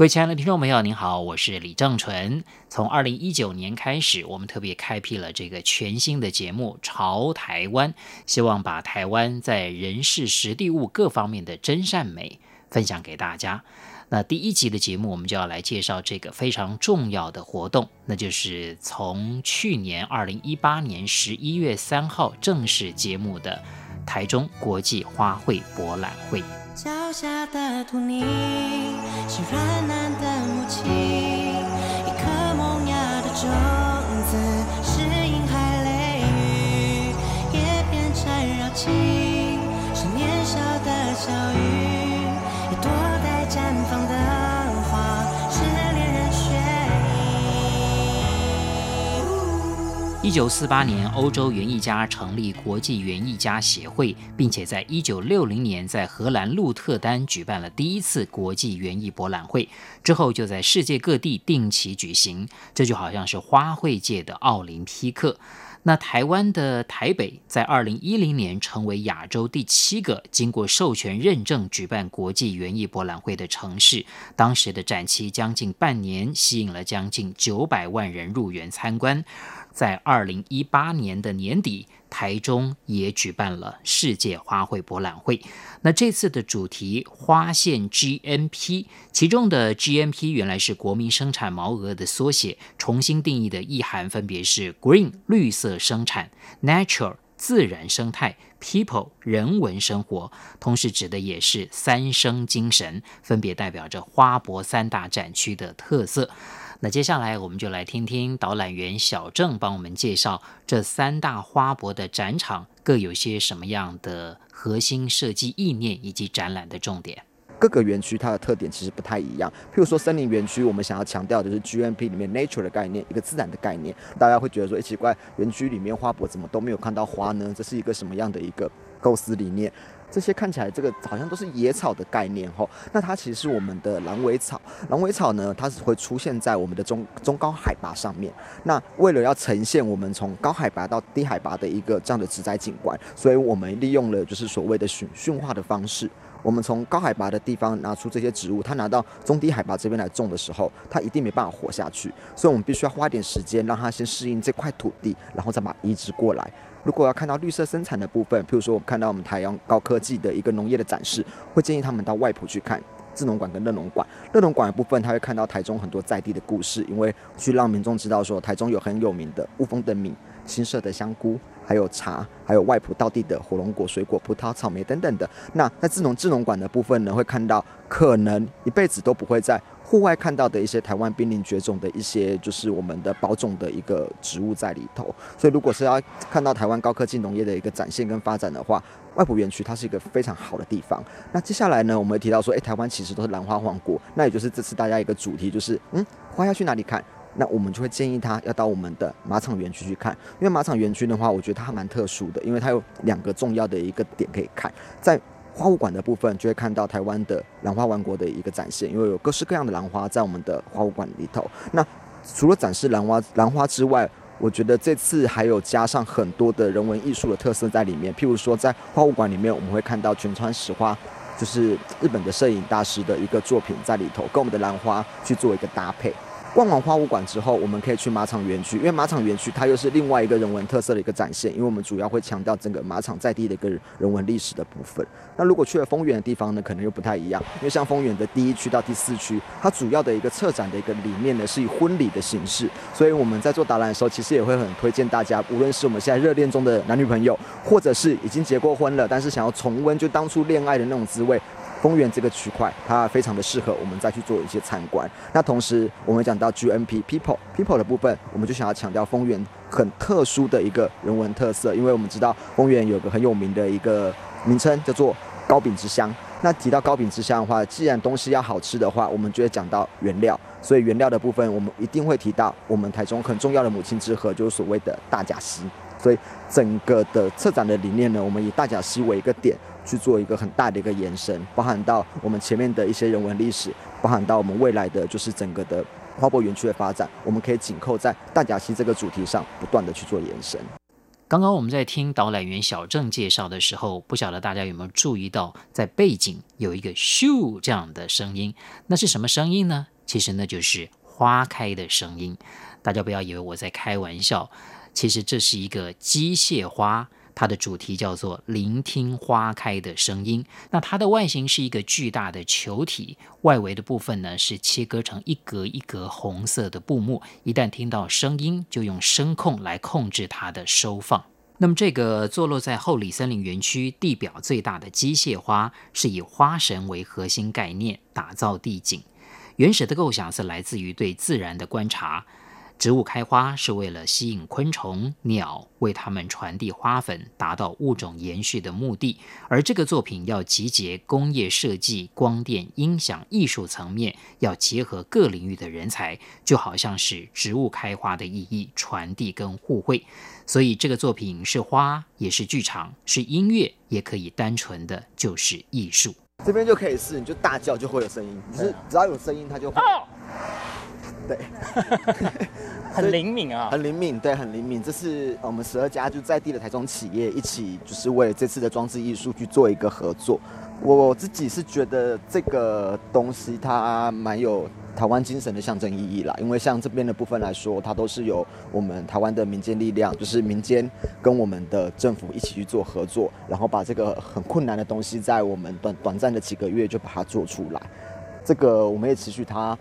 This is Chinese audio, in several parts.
各位亲爱的听众朋友，您好，我是李正纯。从二零一九年开始，我们特别开辟了这个全新的节目《潮台湾》，希望把台湾在人事、实地、物各方面的真善美分享给大家。那第一集的节目，我们就要来介绍这个非常重要的活动，那就是从去年二零一八年十一月三号正式揭幕的台中国际花卉博览会。脚下的土泥是软嫩的母亲，一颗萌芽的种子是婴孩泪雨，也变成柔情，是年少的小雨，一九四八年，欧洲园艺家成立国际园艺家协会，并且在一九六零年在荷兰鹿特丹举办了第一次国际园艺博览会，之后就在世界各地定期举行。这就好像是花卉界的奥林匹克。那台湾的台北在二零一零年成为亚洲第七个经过授权认证举办国际园艺博览会的城市。当时的展期将近半年，吸引了将近九百万人入园参观。在二零一八年的年底，台中也举办了世界花卉博览会。那这次的主题花县 GMP，其中的 GMP 原来是国民生产毛额的缩写，重新定义的意涵分别是 Green 绿色生产，Nature 自然生态，People 人文生活，同时指的也是三生精神，分别代表着花博三大展区的特色。那接下来我们就来听听导览员小郑帮我们介绍这三大花博的展场各有些什么样的核心设计意念以及展览的重点。各个园区它的特点其实不太一样。譬如说森林园区，我们想要强调的是 GMP 里面 nature 的概念，一个自然的概念。大家会觉得说，哎，奇怪，园区里面花博怎么都没有看到花呢？这是一个什么样的一个构思理念？这些看起来这个好像都是野草的概念吼，那它其实是我们的狼尾草。狼尾草呢，它是会出现在我们的中中高海拔上面。那为了要呈现我们从高海拔到低海拔的一个这样的植栽景观，所以我们利用了就是所谓的驯驯化的方式。我们从高海拔的地方拿出这些植物，它拿到中低海拔这边来种的时候，它一定没办法活下去。所以我们必须要花点时间让它先适应这块土地，然后再把它移植过来。如果要看到绿色生产的部分，譬如说我们看到我们台阳高科技的一个农业的展示，会建议他们到外埔去看智能馆跟乐农馆。乐农馆的部分，他会看到台中很多在地的故事，因为去让民众知道说台中有很有名的雾峰的米、新社的香菇，还有茶，还有外埔道地的火龙果、水果、葡萄、草莓等等的。那在智农智农馆的部分呢，会看到可能一辈子都不会在。户外看到的一些台湾濒临绝种的一些，就是我们的保种的一个植物在里头。所以，如果是要看到台湾高科技农业的一个展现跟发展的话，外埔园区它是一个非常好的地方。那接下来呢，我们会提到说，诶，台湾其实都是兰花王国，那也就是这次大家一个主题就是，嗯，花要去哪里看？那我们就会建议他要到我们的马场园区去看，因为马场园区的话，我觉得它还蛮特殊的，因为它有两个重要的一个点可以看，在。花物馆的部分就会看到台湾的兰花王国的一个展现，因为有各式各样的兰花在我们的花物馆里头。那除了展示兰花兰花之外，我觉得这次还有加上很多的人文艺术的特色在里面。譬如说，在花物馆里面，我们会看到全川石花，就是日本的摄影大师的一个作品在里头，跟我们的兰花去做一个搭配。逛完花物馆之后，我们可以去马场园区，因为马场园区它又是另外一个人文特色的一个展现，因为我们主要会强调整个马场在地的一个人文历史的部分。那如果去了丰原的地方呢，可能又不太一样，因为像丰原的第一区到第四区，它主要的一个策展的一个理念呢，是以婚礼的形式，所以我们在做导览的时候，其实也会很推荐大家，无论是我们现在热恋中的男女朋友，或者是已经结过婚了，但是想要重温就当初恋爱的那种滋味。丰原这个区块，它非常的适合我们再去做一些参观。那同时，我们讲到 GMP People People 的部分，我们就想要强调丰原很特殊的一个人文特色，因为我们知道丰原有个很有名的一个名称叫做糕饼之乡。那提到糕饼之乡的话，既然东西要好吃的话，我们就会讲到原料。所以原料的部分，我们一定会提到我们台中很重要的母亲之河，就是所谓的大甲溪。所以整个的策展的理念呢，我们以大甲溪为一个点去做一个很大的一个延伸，包含到我们前面的一些人文历史，包含到我们未来的就是整个的花博园区的发展，我们可以紧扣在大甲溪这个主题上，不断的去做延伸。刚刚我们在听导览员小郑介绍的时候，不晓得大家有没有注意到，在背景有一个咻这样的声音，那是什么声音呢？其实那就是花开的声音。大家不要以为我在开玩笑，其实这是一个机械花。它的主题叫做“聆听花开的声音”。那它的外形是一个巨大的球体，外围的部分呢是切割成一格一格红色的布幕。一旦听到声音，就用声控来控制它的收放。那么，这个坐落在后里森林园区地表最大的机械花，是以花神为核心概念打造地景。原始的构想是来自于对自然的观察。植物开花是为了吸引昆虫、鸟，为它们传递花粉，达到物种延续的目的。而这个作品要集结工业设计、光电、音响、艺术层面，要结合各领域的人才，就好像是植物开花的意义传递跟互惠。所以这个作品是花，也是剧场，是音乐，也可以单纯的就是艺术。这边就可以试，你就大叫就会有声音，你是只要有声音它就会。Oh! 对，很灵敏啊，很灵敏，对，很灵敏。这是我们十二家就在地的台中企业一起，就是为了这次的装置艺术去做一个合作。我自己是觉得这个东西它蛮有台湾精神的象征意义啦，因为像这边的部分来说，它都是由我们台湾的民间力量，就是民间跟我们的政府一起去做合作，然后把这个很困难的东西，在我们短短暂的几个月就把它做出来。这个我们也持续它。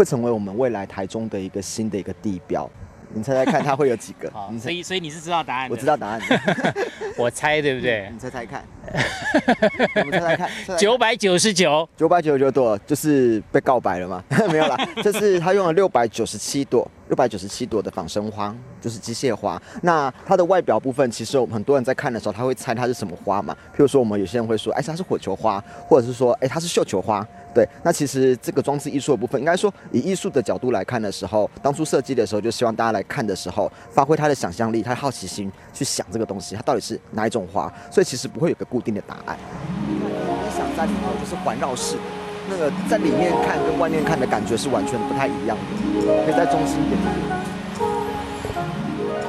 会成为我们未来台中的一个新的一个地标，你猜猜看它会有几个？好，所以所以你是知道答案的？我知道答案的，我猜对不对？你猜猜看，我们 猜猜看，九百九十九，九百九十九朵就是被告白了吗？没有啦，这是他用了六百九十七朵，六百九十七朵的仿生花，就是机械花。那它的外表部分，其实我们很多人在看的时候，他会猜它是什么花嘛？譬如说，我们有些人会说，哎，它是火球花，或者是说，哎，它是绣球花。对，那其实这个装置艺术的部分，应该说以艺术的角度来看的时候，当初设计的时候就希望大家来看的时候，发挥他的想象力、他的好奇心，去想这个东西它到底是哪一种花，所以其实不会有个固定的答案。你想在里头就是环绕式，那个在里面看跟外面看的感觉是完全不太一样的，可以再中心点点。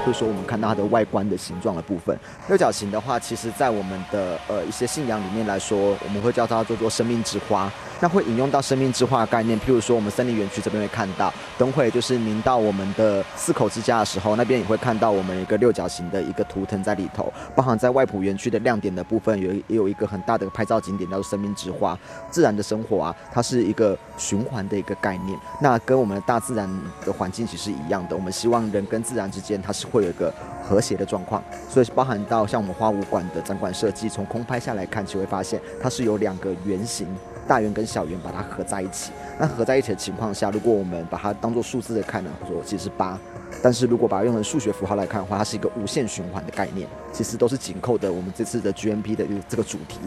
或者说我们看到它的外观的形状的部分，六角形的话，其实在我们的呃一些信仰里面来说，我们会叫它做做生命之花。那会引用到生命之花概念，譬如说我们森林园区这边会看到，等会就是您到我们的四口之家的时候，那边也会看到我们一个六角形的一个图腾在里头，包含在外埔园区的亮点的部分，有也有一个很大的拍照景点叫做生命之花。自然的生活啊，它是一个循环的一个概念，那跟我们的大自然的环境其实是一样的，我们希望人跟自然之间它是会有一个和谐的状况，所以包含到像我们花舞馆的展馆设计，从空拍下来看，就会发现它是有两个圆形。大圆跟小圆把它合在一起，那合在一起的情况下，如果我们把它当做数字来看呢，说其实是八，但是如果把它用成数学符号来看的话，它是一个无限循环的概念，其实都是紧扣的我们这次的 GMP 的这个主题。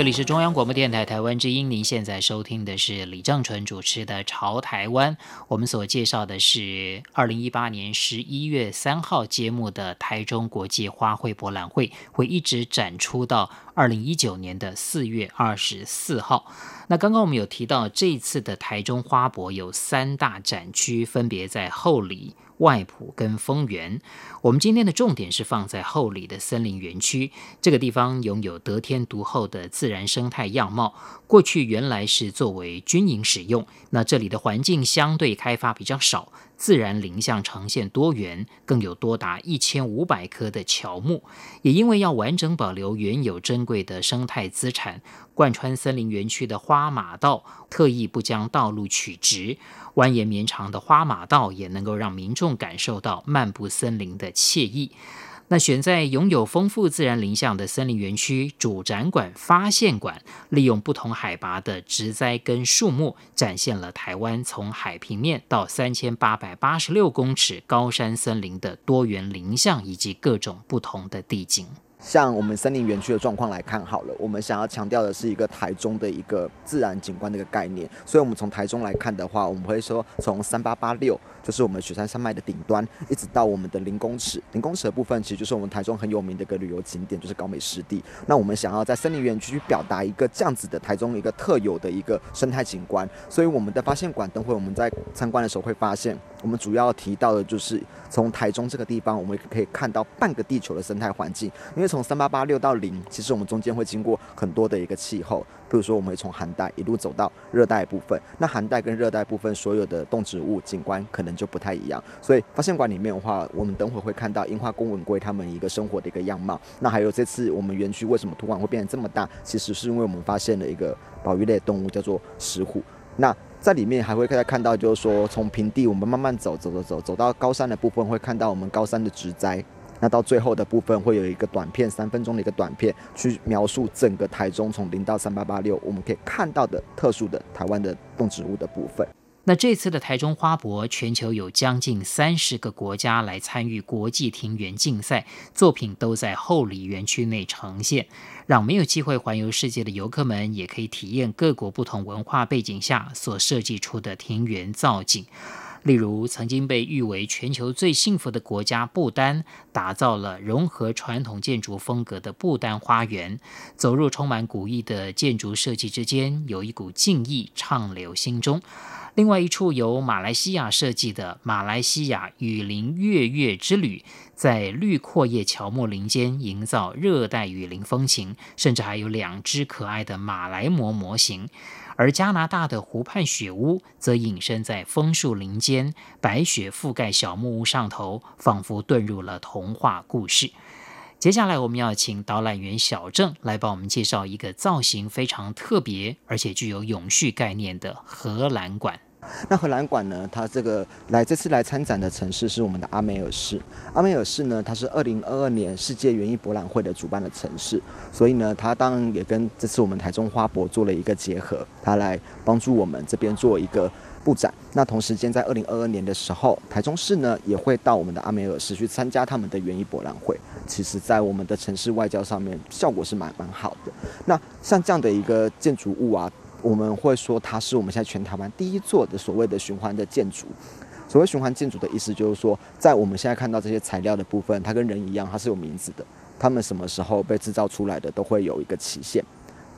这里是中央广播电台台湾之音，您现在收听的是李正淳主持的《潮台湾》。我们所介绍的是二零一八年十一月三号揭幕的台中国际花卉博览会，会一直展出到二零一九年的四月二十四号。那刚刚我们有提到，这次的台中花博有三大展区，分别在后里。外浦跟丰原，我们今天的重点是放在后里的森林园区。这个地方拥有得天独厚的自然生态样貌，过去原来是作为军营使用。那这里的环境相对开发比较少，自然林相呈现多元，更有多达一千五百棵的乔木。也因为要完整保留原有珍贵的生态资产，贯穿森林园区的花马道特意不将道路取直。蜿蜒绵长的花马道也能够让民众感受到漫步森林的惬意。那选在拥有丰富自然林相的森林园区，主展馆发现馆利用不同海拔的植栽跟树木，展现了台湾从海平面到三千八百八十六公尺高山森林的多元林相以及各种不同的地景。像我们森林园区的状况来看好了，我们想要强调的是一个台中的一个自然景观的一个概念，所以我们从台中来看的话，我们会说从三八八六，就是我们雪山山脉的顶端，一直到我们的零公尺，零公尺的部分其实就是我们台中很有名的一个旅游景点，就是高美湿地。那我们想要在森林园区去表达一个这样子的台中一个特有的一个生态景观，所以我们的发现馆等会我们在参观的时候会发现，我们主要提到的就是从台中这个地方，我们可以看到半个地球的生态环境，因为从三八八六到零，其实我们中间会经过很多的一个气候，比如说我们会从寒带一路走到热带部分，那寒带跟热带部分所有的动植物景观可能就不太一样，所以发现馆里面的话，我们等会会看到樱花公文龟它们一个生活的一个样貌。那还有这次我们园区为什么土壤会变得这么大，其实是因为我们发现了一个保育类动物叫做石虎。那在里面还会再看到，就是说从平地我们慢慢走走走走走到高山的部分，会看到我们高山的植栽。那到最后的部分会有一个短片，三分钟的一个短片，去描述整个台中从零到三八八六，我们可以看到的特殊的台湾的动植物的部分。那这次的台中花博，全球有将近三十个国家来参与国际庭园竞赛，作品都在后里园区内呈现，让没有机会环游世界的游客们也可以体验各国不同文化背景下所设计出的庭园造景。例如，曾经被誉为全球最幸福的国家不丹，打造了融合传统建筑风格的不丹花园。走入充满古意的建筑设计之间，有一股敬意畅流心中。另外一处由马来西亚设计的马来西亚雨林月月之旅，在绿阔叶乔木林间营造热带雨林风情，甚至还有两只可爱的马来貘模型。而加拿大的湖畔雪屋则隐身在枫树林间，白雪覆盖小木屋上头，仿佛遁入了童话故事。接下来，我们要请导览员小郑来帮我们介绍一个造型非常特别，而且具有永续概念的荷兰馆。那荷兰馆呢？它这个来这次来参展的城市是我们的阿梅尔市。阿梅尔市呢，它是二零二二年世界园艺博览会的主办的城市，所以呢，它当然也跟这次我们台中花博做了一个结合，它来帮助我们这边做一个布展。那同时间在二零二二年的时候，台中市呢也会到我们的阿梅尔市去参加他们的园艺博览会。其实，在我们的城市外交上面，效果是蛮蛮好的。那像这样的一个建筑物啊。我们会说它是我们现在全台湾第一座的所谓的循环的建筑。所谓循环建筑的意思就是说，在我们现在看到这些材料的部分，它跟人一样，它是有名字的。它们什么时候被制造出来的，都会有一个期限。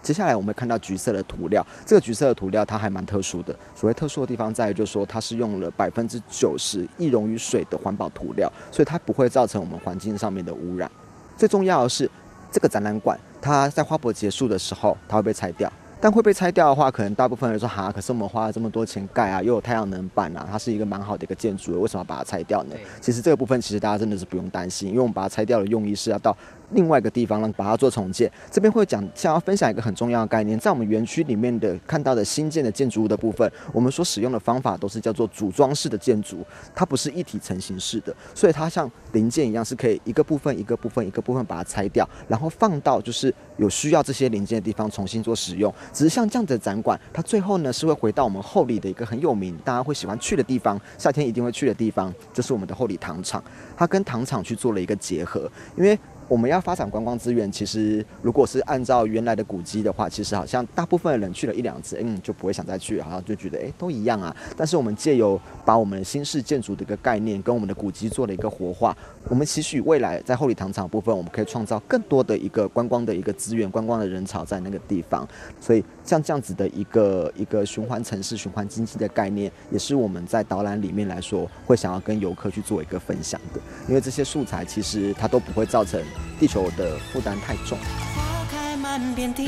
接下来我们看到橘色的涂料，这个橘色的涂料它还蛮特殊的。所谓特殊的地方在于，就是说它是用了百分之九十易溶于水的环保涂料，所以它不会造成我们环境上面的污染。最重要的是，这个展览馆它在花博结束的时候，它会被拆掉。但会被拆掉的话，可能大部分人说哈，可是我们花了这么多钱盖啊，又有太阳能板啊，它是一个蛮好的一个建筑，为什么要把它拆掉呢？其实这个部分其实大家真的是不用担心，因为我们把它拆掉的用意是要到。另外一个地方呢，把它做重建。这边会讲，想要分享一个很重要的概念，在我们园区里面的看到的新建的建筑物的部分，我们所使用的方法都是叫做组装式的建筑，它不是一体成型式的，所以它像零件一样，是可以一个部分一个部分一个部分把它拆掉，然后放到就是有需要这些零件的地方重新做使用。只是像这样子的展馆，它最后呢是会回到我们后里的一个很有名，大家会喜欢去的地方，夏天一定会去的地方，就是我们的后里糖厂。它跟糖厂去做了一个结合，因为。我们要发展观光资源，其实如果是按照原来的古迹的话，其实好像大部分的人去了一两次，嗯，就不会想再去，好像就觉得诶，都一样啊。但是我们借由把我们新式建筑的一个概念跟我们的古迹做了一个活化，我们期许未来在后里糖厂部分，我们可以创造更多的一个观光的一个资源，观光的人潮在那个地方。所以像这样子的一个一个循环城市、循环经济的概念，也是我们在导览里面来说会想要跟游客去做一个分享的，因为这些素材其实它都不会造成。地球的负担太重花开满遍地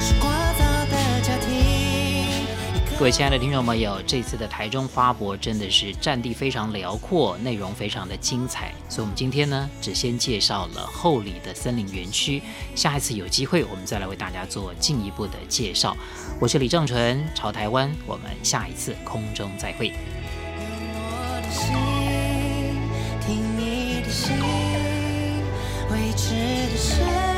是花的家庭。各位亲爱的听众朋友，这次的台中花博真的是占地非常辽阔，内容非常的精彩。所以，我们今天呢，只先介绍了后里的森林园区。下一次有机会，我们再来为大家做进一步的介绍。我是李正淳，朝台湾，我们下一次空中再会。未知的事